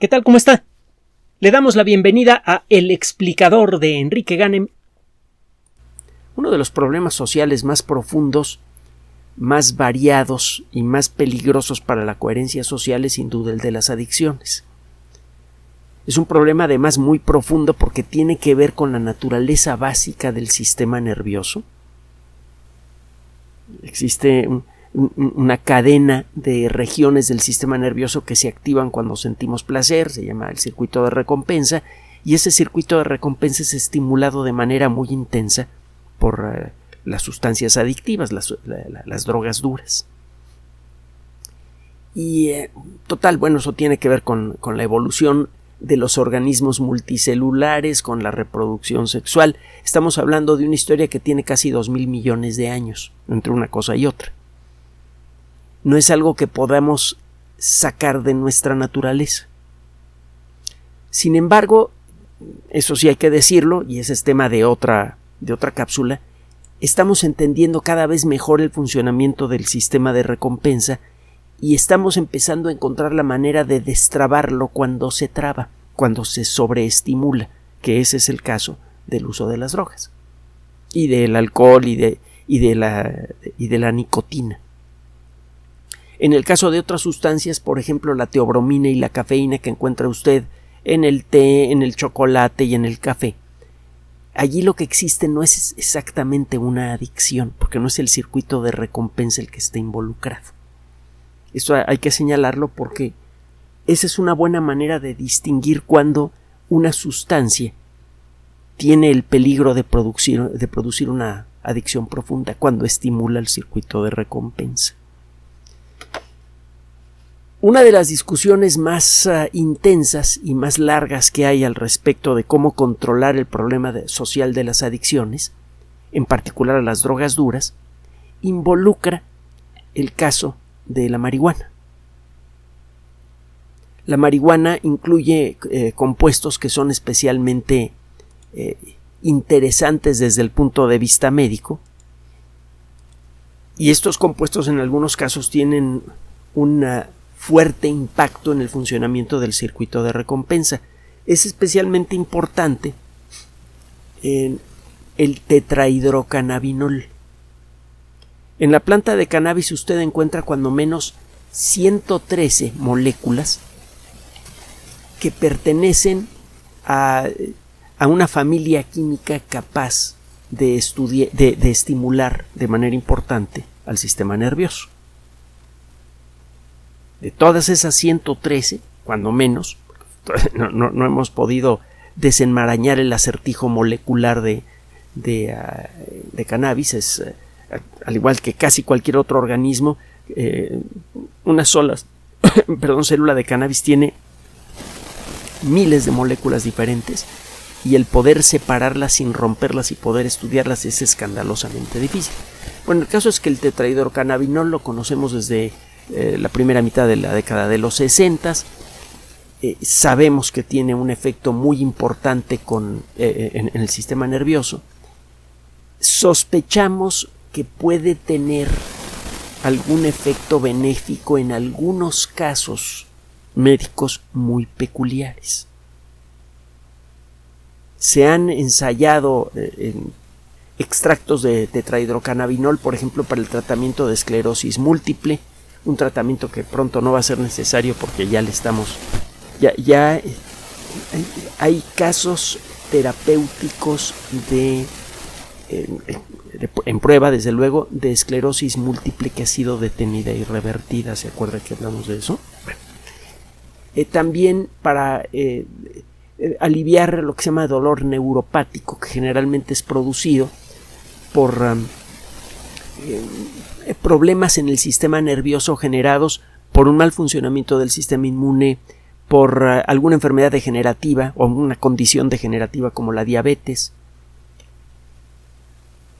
¿Qué tal? ¿Cómo está? Le damos la bienvenida a El explicador de Enrique Ganem. Uno de los problemas sociales más profundos, más variados y más peligrosos para la coherencia social es sin duda el de las adicciones. Es un problema además muy profundo porque tiene que ver con la naturaleza básica del sistema nervioso. Existe un, una cadena de regiones del sistema nervioso que se activan cuando sentimos placer, se llama el circuito de recompensa, y ese circuito de recompensa es estimulado de manera muy intensa por eh, las sustancias adictivas, las, drogas duras. Y eh, total, bueno, eso tiene que ver con, con la evolución de los organismos multicelulares, con la reproducción sexual. Estamos hablando de una historia que tiene casi dos mil millones de años entre una cosa y otra no es algo que podamos sacar de nuestra naturaleza. Sin embargo, eso sí hay que decirlo, y ese es tema de otra, de otra cápsula, estamos entendiendo cada vez mejor el funcionamiento del sistema de recompensa y estamos empezando a encontrar la manera de destrabarlo cuando se traba, cuando se sobreestimula, que ese es el caso del uso de las drogas y del alcohol y de, y de, la, y de la nicotina. En el caso de otras sustancias, por ejemplo, la teobromina y la cafeína que encuentra usted en el té, en el chocolate y en el café, allí lo que existe no es exactamente una adicción, porque no es el circuito de recompensa el que está involucrado. Eso hay que señalarlo porque esa es una buena manera de distinguir cuando una sustancia tiene el peligro de producir, de producir una adicción profunda, cuando estimula el circuito de recompensa. Una de las discusiones más ah, intensas y más largas que hay al respecto de cómo controlar el problema social de las adicciones, en particular a las drogas duras, involucra el caso de la marihuana. La marihuana incluye eh, compuestos que son especialmente eh, interesantes desde el punto de vista médico y estos compuestos en algunos casos tienen una fuerte impacto en el funcionamiento del circuito de recompensa. Es especialmente importante en el tetrahidrocannabinol. En la planta de cannabis usted encuentra cuando menos 113 moléculas que pertenecen a, una familia química capaz de, de estimular de manera importante al sistema nervioso. De todas esas 113, cuando menos, no, hemos podido desenmarañar el acertijo molecular de, de, ah, cannabis, es, eh, al igual que casi cualquier otro organismo, eh, una sola perdón, célula de cannabis tiene miles de moléculas diferentes y el poder separarlas sin romperlas y poder estudiarlas es escandalosamente difícil. Bueno, el caso es que el tetrahidrocannabinol lo conocemos desde eh, la primera mitad de la década de los 60. Eh, sabemos que tiene un efecto muy importante con, eh, en, el sistema nervioso. Sospechamos que puede tener algún efecto benéfico en algunos casos médicos muy peculiares. Se han ensayado extractos de tetrahidrocannabinol, por ejemplo, para el tratamiento de esclerosis múltiple, un tratamiento que pronto no va a ser necesario porque ya le estamos ya, eh, hay casos terapéuticos de, en prueba desde luego de esclerosis múltiple que ha sido detenida y revertida se acuerda que hablamos de eso eh, también para eh, aliviar lo que se llama dolor neuropático que generalmente es producido por um, eh, problemas en el sistema nervioso generados por un mal funcionamiento del sistema inmune, por eh, alguna enfermedad degenerativa o una condición degenerativa como la diabetes.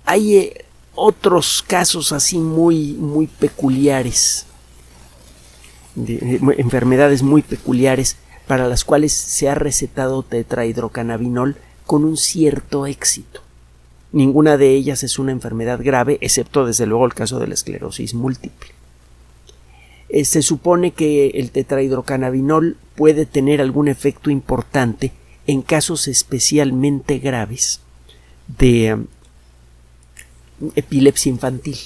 Hay eh, otros casos así muy, muy peculiares, de, enfermedades muy peculiares para las cuales se ha recetado tetrahidrocannabinol con un cierto éxito. Ninguna de ellas es una enfermedad grave, excepto desde luego el caso de la esclerosis múltiple. eh, se supone que el tetrahidrocannabinol puede tener algún efecto importante en casos especialmente graves de um, epilepsia infantil.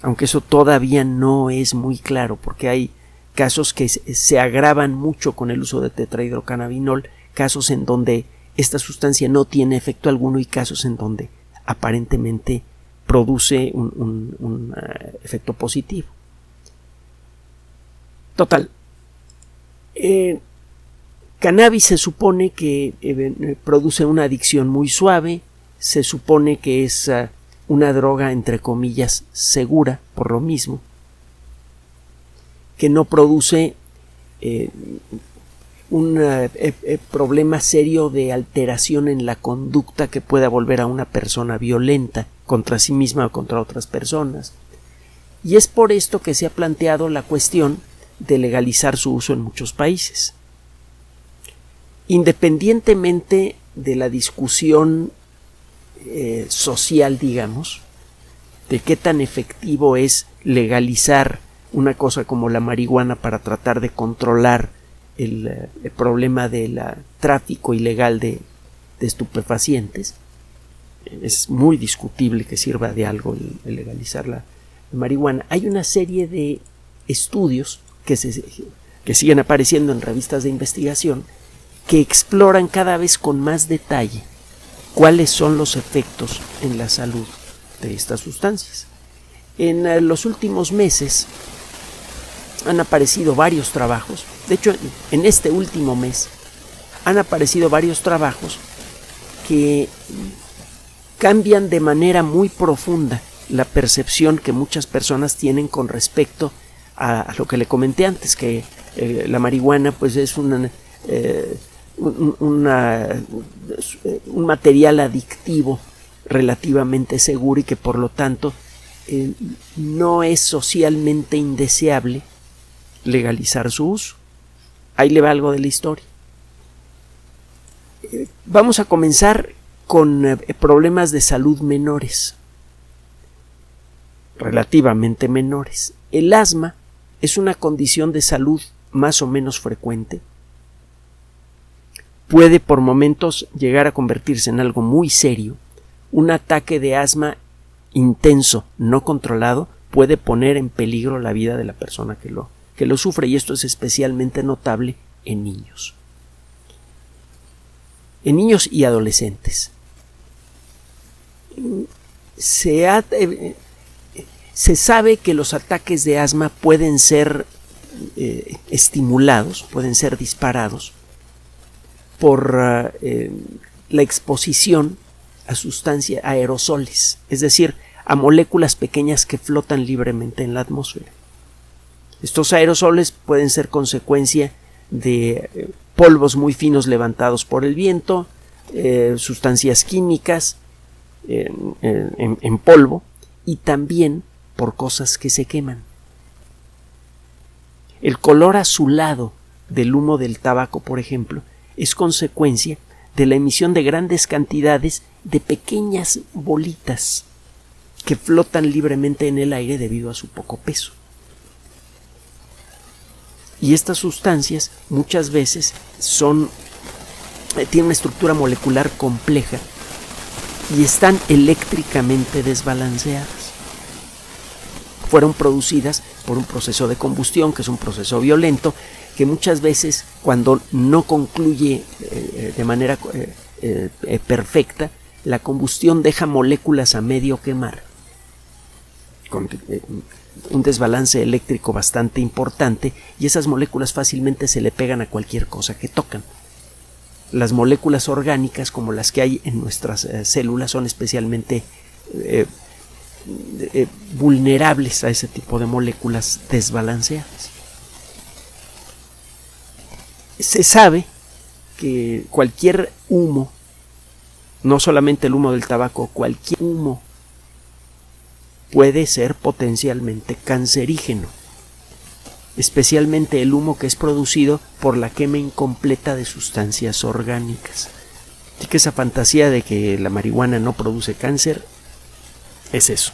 Aunque eso todavía no es muy claro porque hay casos que se agravan mucho con el uso de tetrahidrocannabinol, casos en donde esta sustancia no tiene efecto alguno y casos en donde aparentemente produce un, uh, efecto positivo. Total. Eh, cannabis se supone que eh, produce una adicción muy suave, se supone que es uh, una droga entre comillas segura por lo mismo, que no produce eh, un problema serio de alteración en la conducta que pueda volver a una persona violenta contra sí misma o contra otras personas. Y es por esto que se ha planteado la cuestión de legalizar su uso en muchos países. Independientemente de la discusión eh, social, digamos, de qué tan efectivo es legalizar una cosa como la marihuana para tratar de controlar el, eh, problema del tráfico ilegal de, estupefacientes, es muy discutible que sirva de algo el legalizar la marihuana. Hay una serie de estudios que, se, que siguen apareciendo en revistas de investigación que exploran cada vez con más detalle cuáles son los efectos en la salud de estas sustancias. En eh, los últimos meses han aparecido varios trabajos, de hecho en este último mes han aparecido varios trabajos que cambian de manera muy profunda la percepción que muchas personas tienen con respecto a, lo que le comenté antes, que eh, la marihuana pues es eh, un, un material adictivo relativamente seguro y que por lo tanto eh, no es socialmente indeseable legalizar su uso. Ahí le va algo de la historia. vamos a comenzar con problemas de salud menores, relativamente menores. El asma es una condición de salud más o menos frecuente. Puede por momentos llegar a convertirse en algo muy serio. Un ataque de asma intenso, no controlado, puede poner en peligro la vida de la persona que lo, que lo sufre y esto es especialmente notable en niños. En niños y adolescentes. Se ha, eh, se sabe que los ataques de asma pueden ser eh, estimulados, pueden ser disparados por eh, la exposición a sustancias, aerosoles, es decir, a moléculas pequeñas que flotan libremente en la atmósfera. Estos aerosoles pueden ser consecuencia de eh, polvos muy finos levantados por el viento, sustancias químicas en polvo y también por cosas que se queman. El color azulado del humo del tabaco, por ejemplo, es consecuencia de la emisión de grandes cantidades de pequeñas bolitas que flotan libremente en el aire debido a su poco peso. Y estas sustancias muchas veces son eh, tienen una estructura molecular compleja y están eléctricamente desbalanceadas. Fueron producidas por un proceso de combustión, que es un proceso violento, que muchas veces cuando no concluye eh, de manera eh, eh, perfecta, la combustión deja moléculas a medio quemar, un desbalance eléctrico bastante importante, y esas moléculas fácilmente se le pegan a cualquier cosa que tocan. Las moléculas orgánicas, como las que hay en nuestras células, son especialmente eh, vulnerables a ese tipo de moléculas desbalanceadas. Se sabe que cualquier humo, no solamente el humo del tabaco, cualquier humo puede ser potencialmente cancerígeno, especialmente el humo que es producido por la quema incompleta de sustancias orgánicas. Así que esa fantasía de que la marihuana no produce cáncer es eso,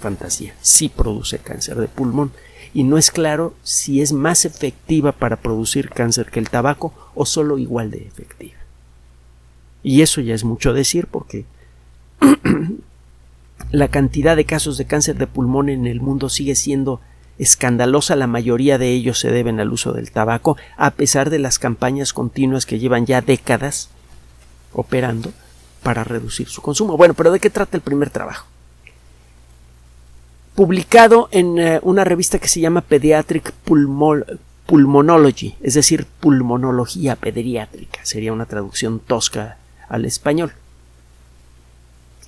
fantasía, sí produce cáncer de pulmón y no es claro si es más efectiva para producir cáncer que el tabaco o solo igual de efectiva. Y eso ya es mucho decir porque la cantidad de casos de cáncer de pulmón en el mundo sigue siendo escandalosa, la mayoría de ellos se deben al uso del tabaco, a pesar de las campañas continuas que llevan ya décadas operando para reducir su consumo. Bueno, pero ¿de qué trata el primer trabajo? publicado en eh, una revista que se llama Pediatric Pulmonology, es decir, pulmonología pediátrica, sería una traducción tosca al español.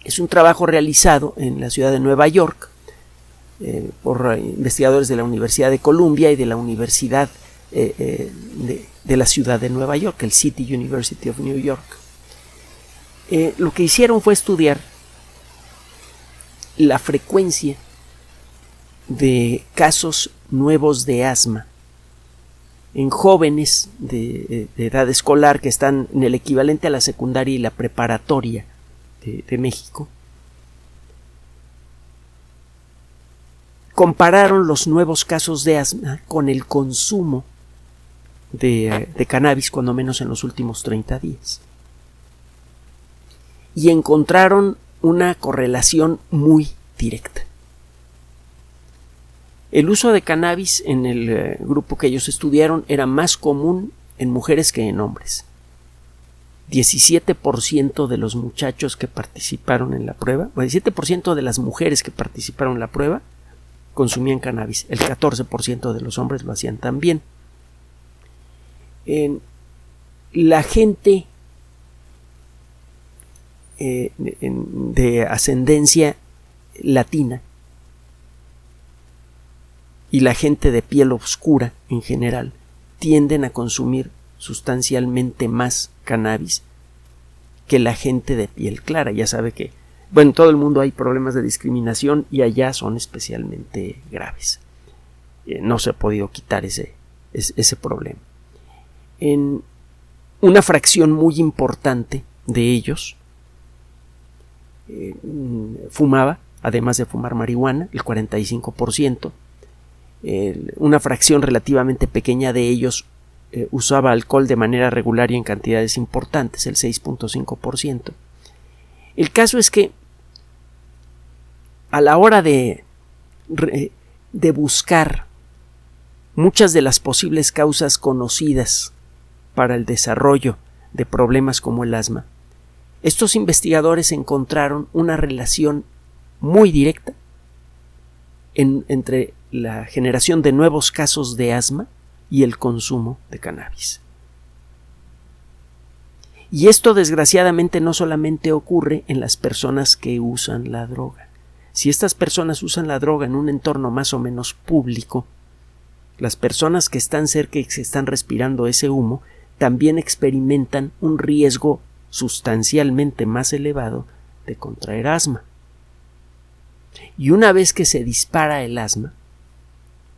Es un trabajo realizado en la ciudad de Nueva York eh, por eh, investigadores de la Universidad de Columbia y de la Universidad de, de, la ciudad de Nueva York, el City University of New York. lo que hicieron fue estudiar la frecuencia de casos nuevos de asma en jóvenes de, edad escolar que están en el equivalente a la secundaria y la preparatoria de, México, compararon los nuevos casos de asma con el consumo de, cannabis, cuando menos en los últimos 30 días. Y encontraron una correlación muy directa. El uso de cannabis en el eh, grupo que ellos estudiaron era más común en mujeres que en hombres. 17% de los muchachos que participaron en la prueba, o 17% de las mujeres que participaron en la prueba consumían cannabis, el 14% de los hombres lo hacían también. En la gente eh, de ascendencia latina y la gente de piel oscura en general tienden a consumir sustancialmente más cannabis que la gente de piel clara. Ya sabe que, bueno, en todo el mundo hay problemas de discriminación y allá son especialmente graves. Eh, no se ha podido quitar ese, ese, problema. En una fracción muy importante de ellos eh, fumaba, además de fumar marihuana, el 45%, una fracción relativamente pequeña de ellos eh, usaba alcohol de manera regular y en cantidades importantes, el 6.5%. El caso es que a la hora de, de buscar muchas de las posibles causas conocidas para el desarrollo de problemas como el asma, estos investigadores encontraron una relación muy directa entre la generación de nuevos casos de asma y el consumo de cannabis. Y esto desgraciadamente no solamente ocurre en las personas que usan la droga. Si estas personas usan la droga en un entorno más o menos público, las personas que están cerca y que están respirando ese humo también experimentan un riesgo sustancialmente más elevado de contraer asma. Y una vez que se dispara el asma,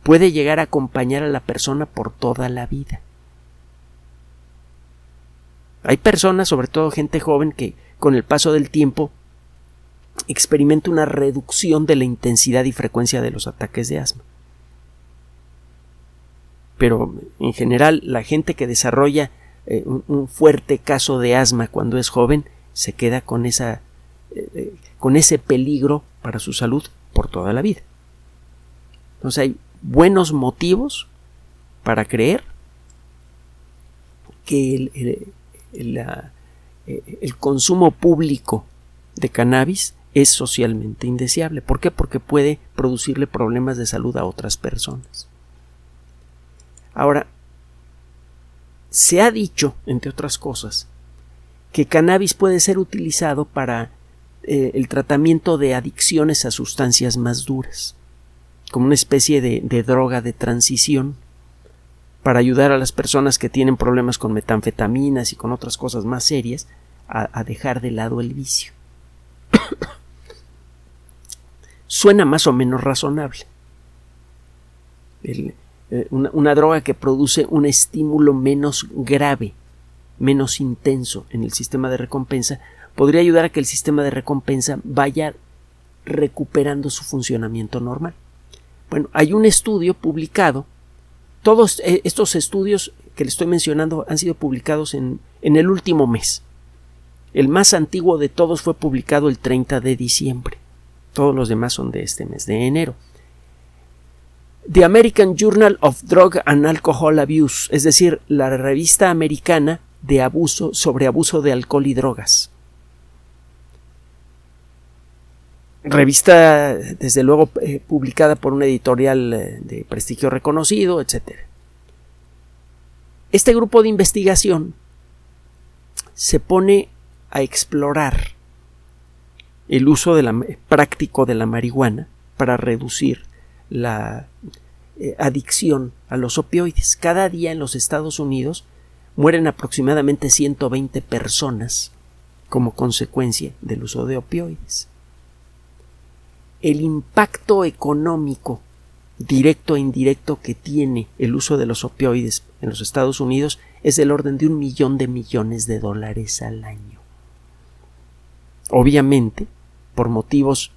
puede llegar a acompañar a la persona por toda la vida. Hay personas, sobre todo gente joven, que con el paso del tiempo experimenta una reducción de la intensidad y frecuencia de los ataques de asma. Pero en general la gente que desarrolla eh, un, fuerte caso de asma cuando es joven se queda con esa eh, eh, con ese peligro para su salud por toda la vida. Entonces hay buenos motivos para creer que el, el, consumo público de cannabis es socialmente indeseable. ¿Por qué? Porque puede producirle problemas de salud a otras personas. Ahora, se ha dicho, entre otras cosas, que cannabis puede ser utilizado para eh, el tratamiento de adicciones a sustancias más duras como una especie de, droga de transición para ayudar a las personas que tienen problemas con metanfetaminas y con otras cosas más serias a, dejar de lado el vicio. Suena más o menos razonable. Eh, una, droga que produce un estímulo menos grave, menos intenso en el sistema de recompensa, podría ayudar a que el sistema de recompensa vaya recuperando su funcionamiento normal. Bueno, hay un estudio publicado. Todos eh, estos estudios que le estoy mencionando han sido publicados en, en el último mes. El más antiguo de todos fue publicado el 30 de diciembre. Todos los demás son de este mes de enero. The American Journal of Drug and Alcohol Abuse, es decir, la revista americana de abuso sobre abuso de alcohol y drogas. Revista, desde luego, eh, publicada por una editorial eh, de prestigio reconocido, etc. Este grupo de investigación se pone a explorar el uso la, práctico de la marihuana para reducir la eh, adicción a los opioides. Cada día en los Estados Unidos mueren aproximadamente 120 personas como consecuencia del uso de opioides. El impacto económico directo e indirecto que tiene el uso de los opioides en los Estados Unidos es del orden de un millón de millones de dólares al año. Obviamente, por motivos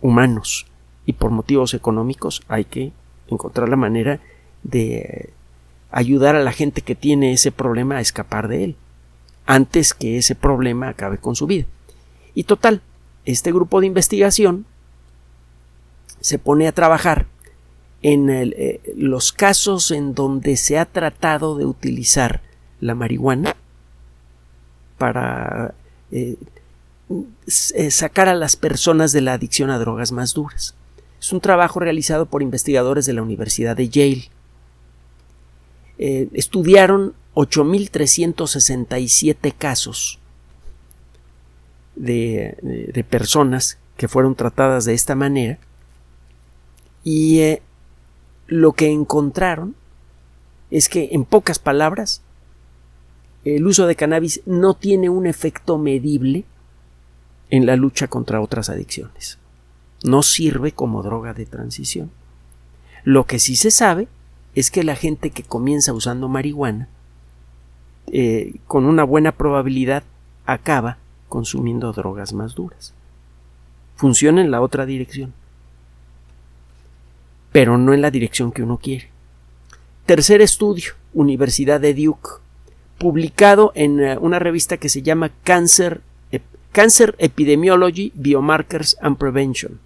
humanos y por motivos económicos hay que encontrar la manera de ayudar a la gente que tiene ese problema a escapar de él antes que ese problema acabe con su vida. Y total, este grupo de investigación se pone a trabajar en eh, los casos en donde se ha tratado de utilizar la marihuana para eh, eh, sacar a las personas de la adicción a drogas más duras. Es un trabajo realizado por investigadores de la Universidad de Yale. Estudiaron 8.367 casos de, personas que fueron tratadas de esta manera y eh, lo que encontraron es que, en pocas palabras, el uso de cannabis no tiene un efecto medible en la lucha contra otras adicciones. No sirve como droga de transición. Lo que sí se sabe es que la gente que comienza usando marihuana, eh, con una buena probabilidad, acaba consumiendo drogas más duras. Funciona en la otra dirección, pero no en la dirección que uno quiere. Tercer estudio, Universidad de Duke, publicado en eh, una revista que se llama Cancer Cancer Epidemiology, Biomarkers and Prevention,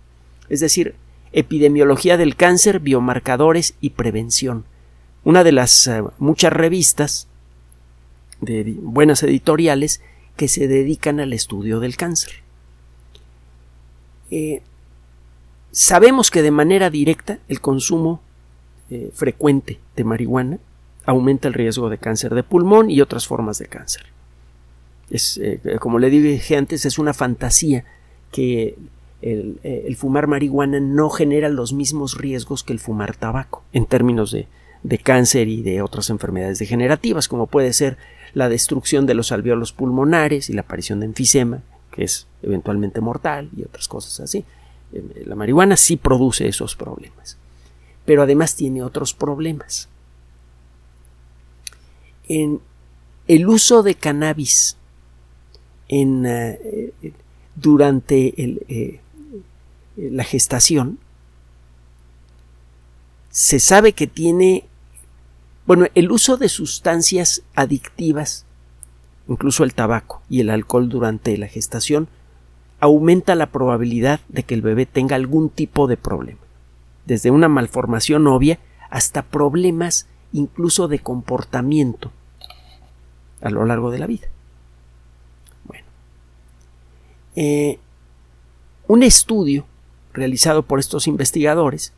es decir, epidemiología del cáncer, biomarcadores y prevención. Una de las eh, muchas revistas de buenas editoriales que se dedican al estudio del cáncer. Eh, sabemos que de manera directa el consumo eh, frecuente de marihuana aumenta el riesgo de cáncer de pulmón y otras formas de cáncer. Es, eh, como le dije antes, es una fantasía que el, eh, el, fumar marihuana no genera los mismos riesgos que el fumar tabaco en términos de, de cáncer y de otras enfermedades degenerativas, como puede ser la destrucción de los alveolos pulmonares y la aparición de enfisema, que es eventualmente mortal y otras cosas así. Eh, la marihuana sí produce esos problemas, pero además tiene otros problemas. En el uso de cannabis en, eh, durante eh, la gestación, se sabe que tiene, bueno, el uso de sustancias adictivas, incluso el tabaco y el alcohol durante la gestación, aumenta la probabilidad de que el bebé tenga algún tipo de problema, desde una malformación obvia hasta problemas incluso de comportamiento a lo largo de la vida. Eh, un estudio realizado por estos investigadores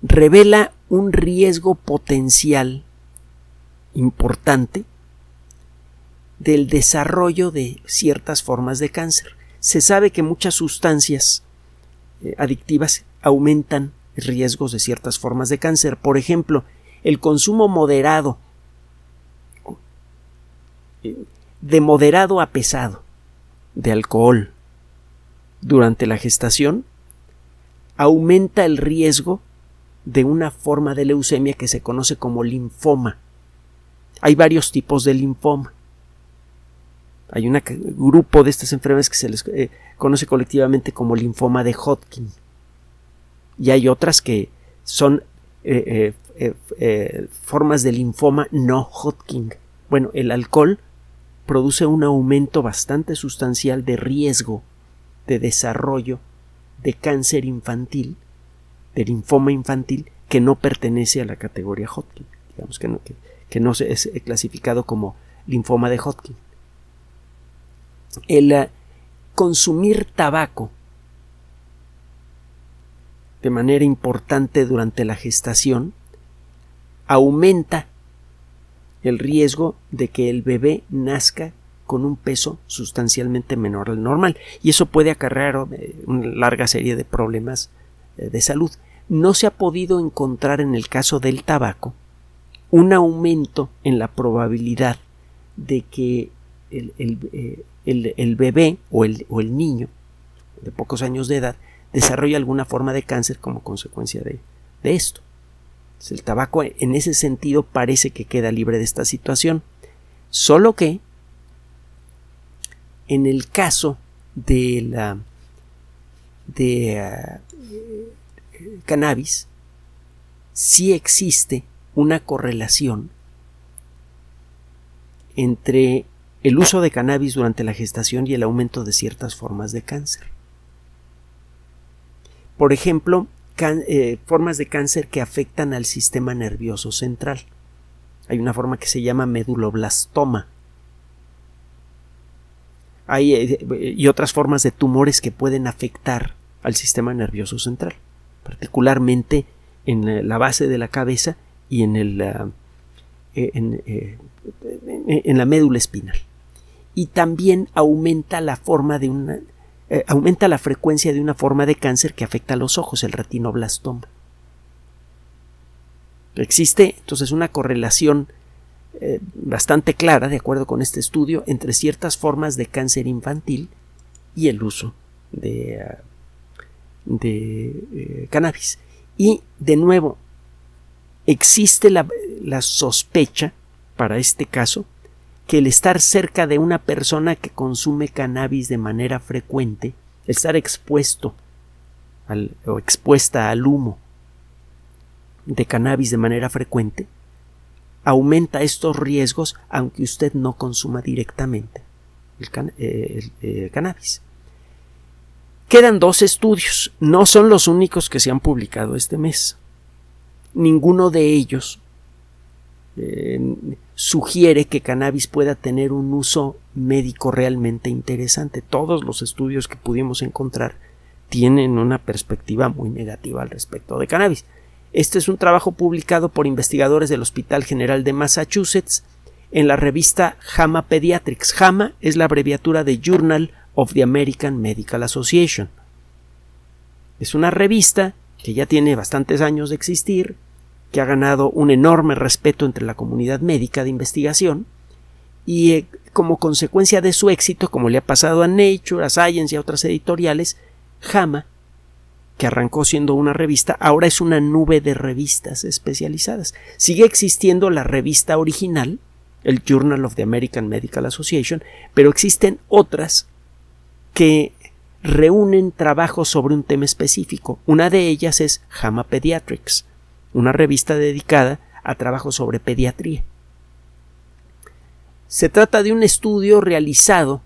revela un riesgo potencial importante del desarrollo de ciertas formas de cáncer. Se sabe que muchas sustancias eh, adictivas aumentan riesgos de ciertas formas de cáncer. Por ejemplo, el consumo moderado, eh, de moderado a pesado, de alcohol durante la gestación aumenta el riesgo de una forma de leucemia que se conoce como linfoma. Hay varios tipos de linfoma. Hay un grupo de estas enfermedades que se les eh, conoce colectivamente como linfoma de Hodgkin. y hay otras que son eh, eh, formas de linfoma no Hodgkin. Bueno, el alcohol produce un aumento bastante sustancial de riesgo de desarrollo de cáncer infantil, de linfoma infantil, que no pertenece a la categoría Hodgkin, digamos que no, que, no es clasificado como linfoma de Hodgkin. El consumir tabaco de manera importante durante la gestación aumenta el riesgo de que el bebé nazca con un peso sustancialmente menor al normal y eso puede acarrear eh, una larga serie de problemas eh, de salud. No se ha podido encontrar en el caso del tabaco un aumento en la probabilidad de que el, eh, bebé o el, o el niño de pocos años de edad desarrolla alguna forma de cáncer como consecuencia de, esto. el tabaco en ese sentido parece que queda libre de esta situación. Solo que en el caso de la de ah, cannabis sí existe una correlación entre el uso de cannabis durante la gestación y el aumento de ciertas formas de cáncer. Por ejemplo, eh, formas de cáncer que afectan al sistema nervioso central. Hay una forma que se llama meduloblastoma. Hay, eh, y otras formas de tumores que pueden afectar al sistema nervioso central, particularmente en la base de la cabeza y en, el, ah, eh, en la médula espinal. Y también aumenta la forma de una, eh, aumenta la frecuencia de una forma de cáncer que afecta a los ojos, el retinoblastoma. Existe entonces una correlación eh, bastante clara, de acuerdo con este estudio, entre ciertas formas de cáncer infantil y el uso de, ah, eh, cannabis. Y de nuevo, existe la sospecha para este caso que el estar cerca de una persona que consume cannabis de manera frecuente, estar expuesto al, o expuesta al humo de cannabis de manera frecuente, aumenta estos riesgos aunque usted no consuma directamente el, eh, cannabis. Quedan dos estudios, no son los únicos que se han publicado este mes. Ninguno de ellos eh, sugiere que cannabis pueda tener un uso médico realmente interesante. Todos los estudios que pudimos encontrar tienen una perspectiva muy negativa al respecto de cannabis. Este es un trabajo publicado por investigadores del Hospital General de Massachusetts en la revista JAMA Pediatrics. JAMA es la abreviatura de Journal of the American Medical Association. Es una revista que ya tiene bastantes años de existir, que ha ganado un enorme respeto entre la comunidad médica de investigación y eh, como consecuencia de su éxito, como le ha pasado a Nature, a Science y a otras editoriales, JAMA, que arrancó siendo una revista, ahora es una nube de revistas especializadas. Sigue existiendo la revista original, el Journal of the American Medical Association, pero existen otras que reúnen trabajos sobre un tema específico. Una de ellas es JAMA Pediatrics, una revista dedicada a trabajos sobre pediatría. Se trata de un estudio realizado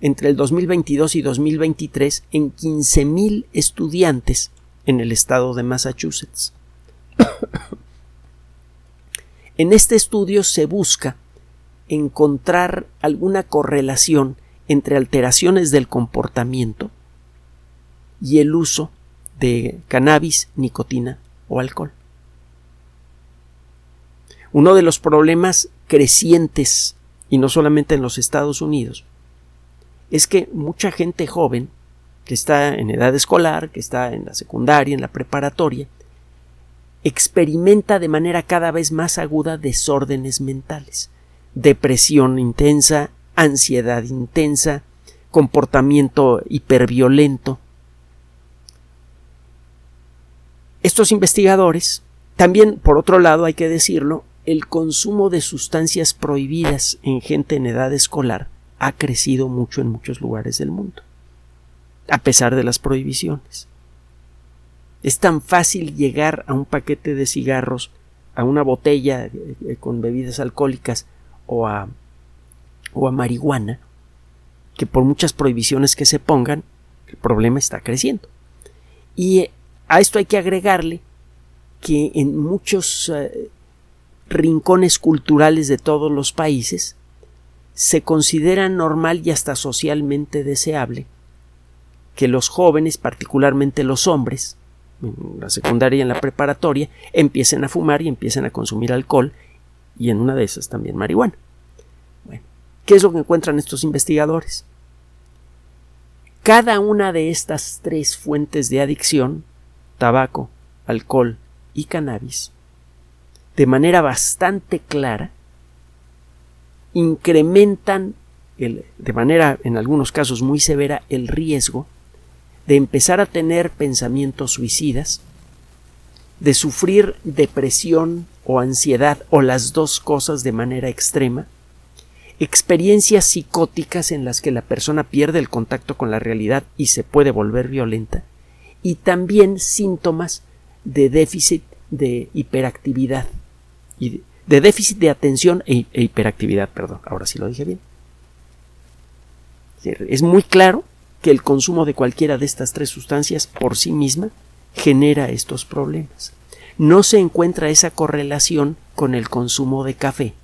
entre el 2022 y 2023 en 15.000 estudiantes en el estado de Massachusetts. en este estudio se busca encontrar alguna correlación entre alteraciones del comportamiento y el uso de cannabis, nicotina o alcohol. Uno de los problemas crecientes, y no solamente en los Estados Unidos, es que mucha gente joven, que está en edad escolar, que está en la secundaria, en la preparatoria, experimenta de manera cada vez más aguda desórdenes mentales, depresión intensa, ansiedad intensa, comportamiento hiperviolento. Estos investigadores, también por otro lado hay que decirlo, el consumo de sustancias prohibidas en gente en edad escolar ha crecido mucho en muchos lugares del mundo, a pesar de las prohibiciones. Es tan fácil llegar a un paquete de cigarros, a una botella eh, con bebidas alcohólicas o a, o a marihuana, que por muchas prohibiciones que se pongan, el problema está creciendo. Y eh, a esto hay que agregarle que en muchos eh, rincones culturales de todos los países se considera normal y hasta socialmente deseable que los jóvenes, particularmente los hombres, en la secundaria y en la preparatoria, empiecen a fumar y empiecen a consumir alcohol y en una de esas también marihuana. Bueno, ¿qué es lo que encuentran estos investigadores? Cada una de estas tres fuentes de adicción, tabaco, alcohol y cannabis, de manera bastante clara, incrementan de manera en algunos casos muy severa el riesgo de empezar a tener pensamientos suicidas, de sufrir depresión o ansiedad o las dos cosas de manera extrema, experiencias psicóticas en las que la persona pierde el contacto con la realidad y se puede volver violenta, y también síntomas de déficit de hiperactividad de déficit de atención e, e hiperactividad, perdón, ahora sí lo dije bien. Es muy claro que el consumo de cualquiera de estas tres sustancias por sí misma genera estos problemas. No se encuentra esa correlación con el consumo de café,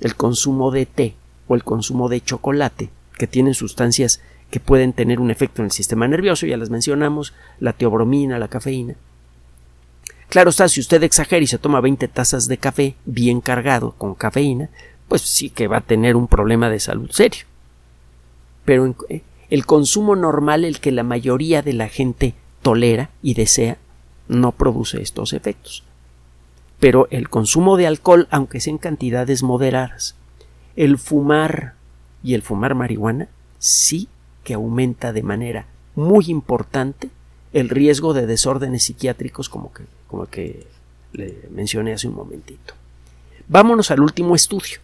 el consumo de té o el consumo de chocolate, que tienen sustancias que pueden tener un efecto en el sistema nervioso, ya las mencionamos, la teobromina, la cafeína. Claro está, si usted exagera y se toma 20 tazas de café bien cargado con cafeína, pues sí que va a tener un problema de salud serio pero eh, el consumo normal, el que la mayoría de la gente tolera y desea, no produce estos efectos. Pero el consumo de alcohol, aunque sea en cantidades moderadas, el fumar y el fumar marihuana, sí que aumenta de manera muy importante el riesgo de desórdenes psiquiátricos como, que, como que le mencioné hace un momentito. Vámonos al último estudio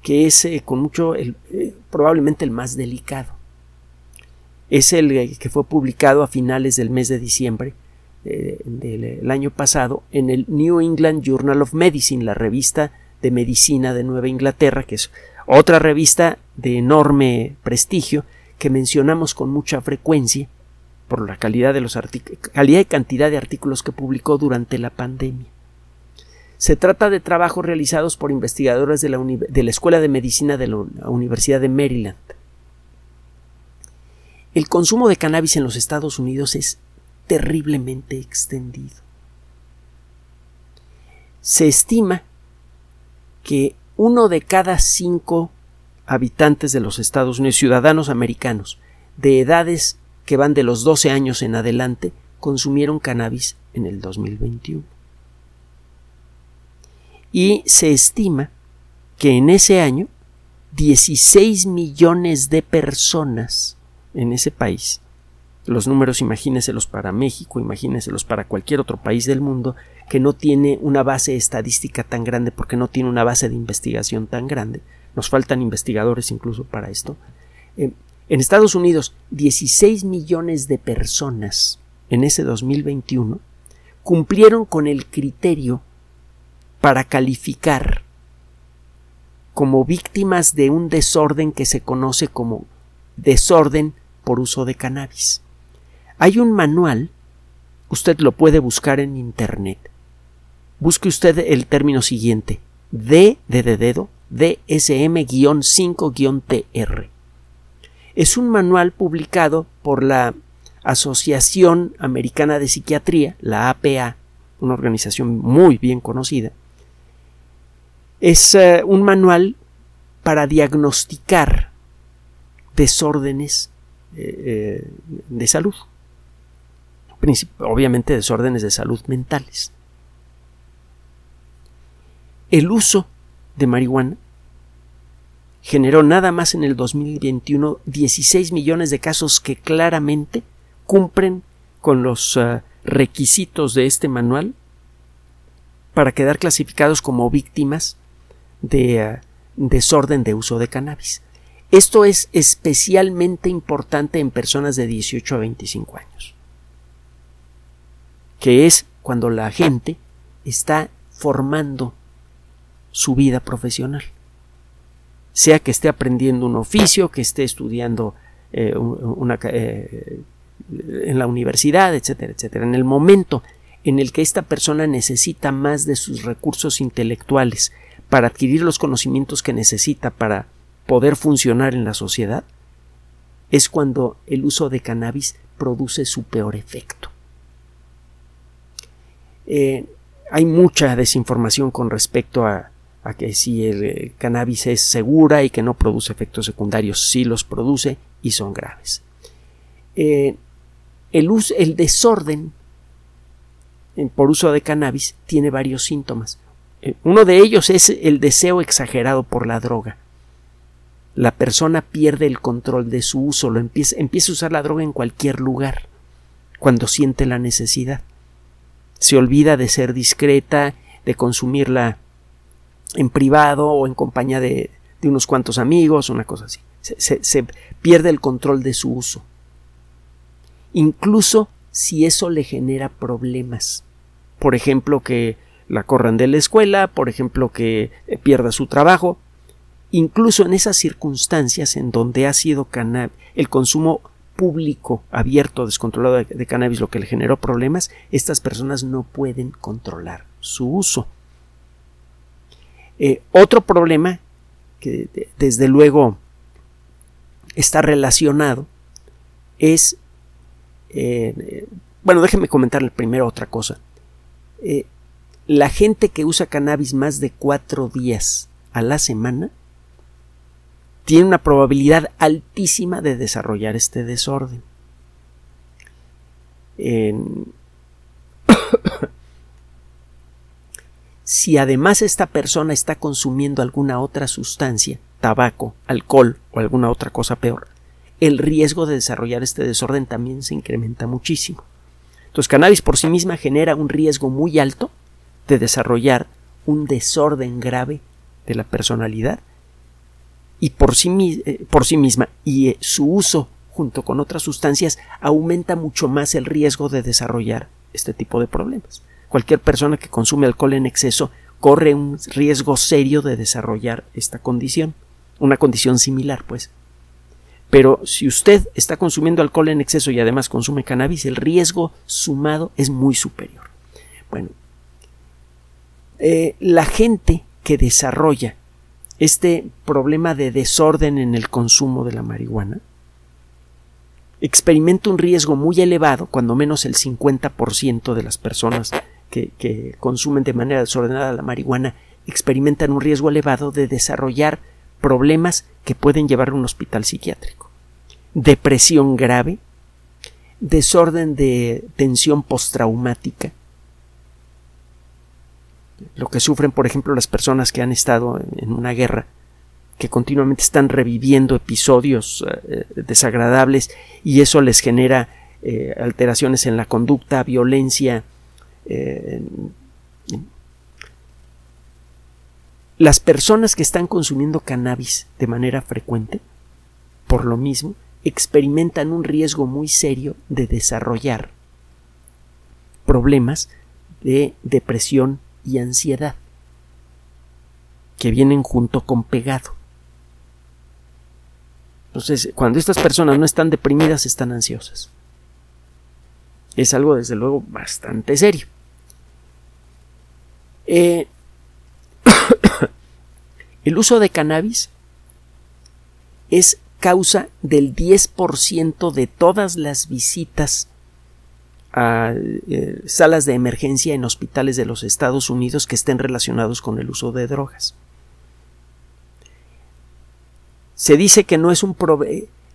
que es eh, con mucho, eh, probablemente el más delicado. Es el eh, que fue publicado a finales del mes de diciembre del año pasado en el New England Journal of Medicine, la revista de medicina de Nueva Inglaterra, que es otra revista de enorme prestigio que mencionamos con mucha frecuencia por la calidad de los calidad y cantidad de artículos que publicó durante la pandemia. Se trata de trabajos realizados por investigadores de la, de la Escuela de Medicina de la Universidad de Maryland. El consumo de cannabis en los Estados Unidos es terriblemente extendido. Se estima que uno de cada cinco habitantes de los Estados Unidos, ciudadanos americanos, de edades que van de los 12 años en adelante, consumieron cannabis en el 2021 y se estima que en ese año 16 millones de personas en ese país los números imagíneselos para México, imagíneselos para cualquier otro país del mundo que no tiene una base estadística tan grande porque no tiene una base de investigación tan grande. Nos faltan investigadores incluso para esto. Eh, en Estados Unidos, 16 millones de personas en ese 2021 cumplieron con el criterio para calificar como víctimas de un desorden que se conoce como desorden por uso de cannabis. Hay un manual, usted lo puede buscar en Internet. Busque usted el término siguiente, D de, dedo, DSM-5-TR. Es un manual publicado por la Asociación Americana de Psiquiatría, la APA, una organización muy bien conocida, es eh, un manual para diagnosticar desórdenes eh, eh, de salud. Obviamente desórdenes de salud mentales. El uso de marihuana generó nada más en el 2021 16 millones de casos que claramente cumplen con los requisitos de este manual para quedar clasificados como víctimas de eh, desorden de uso de cannabis. Esto es especialmente importante en personas de 18 a 25 años. que es cuando la gente está formando su vida profesional. Sea que esté aprendiendo un oficio, que esté estudiando eh, una, eh, en la universidad, etcétera, etcétera. En el momento en el que esta persona necesita más de sus recursos intelectuales para adquirir los conocimientos que necesita para poder funcionar en la sociedad, es cuando el uso de cannabis produce su peor efecto. Eh, hay mucha desinformación con respecto a, que si el eh, cannabis es segura y que no produce efectos secundarios, sí los produce y son graves. Eh, el, el desorden por uso de cannabis tiene varios síntomas. Uno de ellos es el deseo exagerado por la droga. La persona pierde el control de su uso, lo empieza, empieza a usar la droga en cualquier lugar, cuando siente la necesidad se olvida de ser discreta, de consumirla en privado o en compañía de, unos cuantos amigos, una cosa así. Se, pierde el control de su uso. Incluso si eso le genera problemas. Por ejemplo, que la corran de la escuela, por ejemplo, que eh, pierda su trabajo. Incluso en esas circunstancias en donde ha sido el consumo público abierto, descontrolado de, cannabis, lo que le generó problemas, estas personas no pueden controlar su uso. Eh, otro problema que desde luego está relacionado es eh, bueno déjenme comentarle primero otra cosa eh, la gente que usa cannabis más de cuatro días a la semana tiene una probabilidad altísima de desarrollar este desorden. Si además esta persona está consumiendo alguna otra sustancia, tabaco, alcohol o alguna otra cosa peor, el riesgo de desarrollar este desorden también se incrementa muchísimo. Entonces, cannabis por sí misma genera un riesgo muy alto de desarrollar un desorden grave de la personalidad y por sí, eh, misma y eh, su uso junto con otras sustancias aumenta mucho más el riesgo de desarrollar este tipo de problemas. Cualquier persona que consume alcohol en exceso corre un riesgo serio de desarrollar esta condición, una condición similar, pues. Pero si usted está consumiendo alcohol en exceso y además consume cannabis, el riesgo sumado es muy superior. Bueno, eh, la gente que desarrolla este problema de desorden en el consumo de la marihuana, experimenta un riesgo muy elevado, cuando menos el 50% de las personas que, consumen de manera desordenada la marihuana experimentan un riesgo elevado de desarrollar problemas que pueden llevar a un hospital psiquiátrico. Depresión grave, desorden de tensión postraumática, lo que sufren, por ejemplo, las personas que han estado en una guerra, que continuamente están reviviendo episodios eh, desagradables y eso les genera eh, alteraciones en la conducta, violencia. Las personas que están consumiendo cannabis de manera frecuente, por lo mismo, experimentan un riesgo muy serio de desarrollar problemas de depresión y ansiedad, que vienen junto con pegado. Entonces, cuando estas personas no están deprimidas, están ansiosas. Es algo, desde luego, bastante serio. Eh, el uso de cannabis es causa del 10% de todas las visitas a eh, salas de emergencia en hospitales de los Estados Unidos que estén relacionados con el uso de drogas. Se dice que no es un,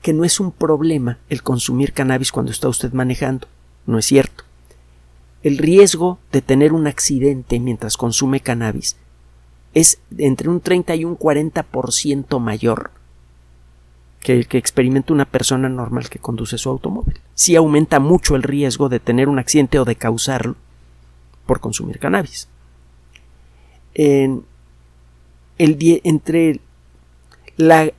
que no es un problema el consumir cannabis cuando está usted manejando. No es cierto. El riesgo de tener un accidente mientras consume cannabis es entre un 30 y un 40% mayor que el que experimenta una persona normal que conduce su automóvil. Sí aumenta mucho el riesgo de tener un accidente o de causarlo por consumir cannabis. En el, entre la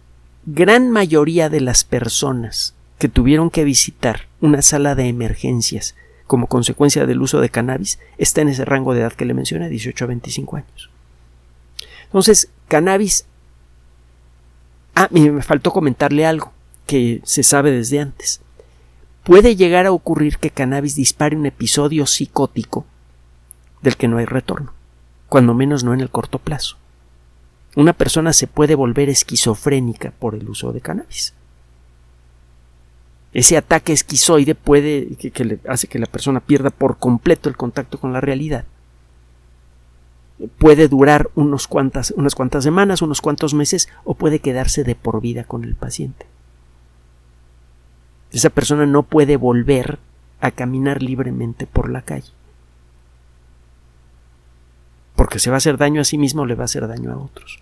gran mayoría de las personas que tuvieron que visitar una sala de emergencias como consecuencia del uso de cannabis está en ese rango de edad que le mencioné, 18 a 25 años. Entonces, cannabis... Ah, me faltó comentarle algo que se sabe desde antes. Puede llegar a ocurrir que cannabis dispare un episodio psicótico del que no hay retorno, cuando menos no en el corto plazo. Una persona se puede volver esquizofrénica por el uso de cannabis. Ese ataque esquizoide puede que, le hace que la persona pierda por completo el contacto con la realidad. Puede durar unos cuantas, unas cuantas semanas, unos cuantos meses, o puede quedarse de por vida con el paciente. Esa persona no puede volver a caminar libremente por la calle. Porque se va a hacer daño a sí mismo le va a hacer daño a otros.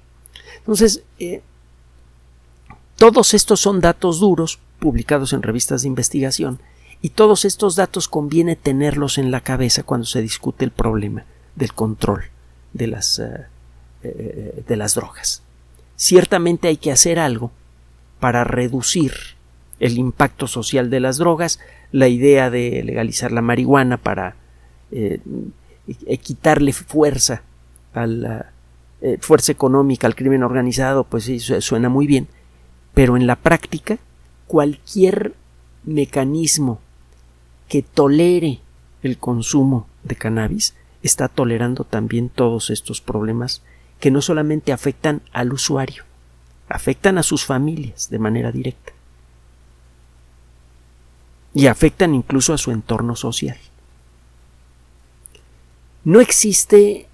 Entonces, eh, todos estos son datos duros publicados en revistas de investigación y todos estos datos conviene tenerlos en la cabeza cuando se discute el problema del control de las, eh, eh, de las drogas. Ciertamente hay que hacer algo para reducir el impacto social de las drogas, la idea de legalizar la marihuana para quitarle fuerza a la, eh, fuerza económica al crimen organizado, pues sí, suena muy bien, pero en la práctica cualquier mecanismo que tolere el consumo de cannabis está tolerando también todos estos problemas que no solamente afectan al usuario, afectan a sus familias de manera directa y afectan incluso a su entorno social. No existe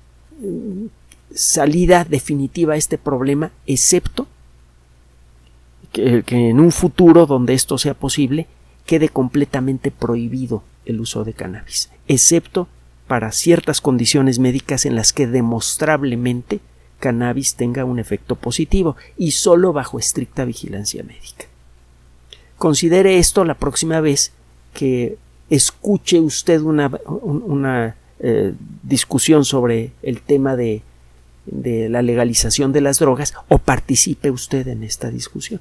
salida definitiva a este problema, excepto que, en un futuro donde esto sea posible quede completamente prohibido el uso de cannabis, excepto para ciertas condiciones médicas en las que demostrablemente cannabis tenga un efecto positivo y solo bajo estricta vigilancia médica. Considere esto la próxima vez que escuche usted una, una eh, discusión sobre el tema de de la legalización de las drogas o participe usted en esta discusión.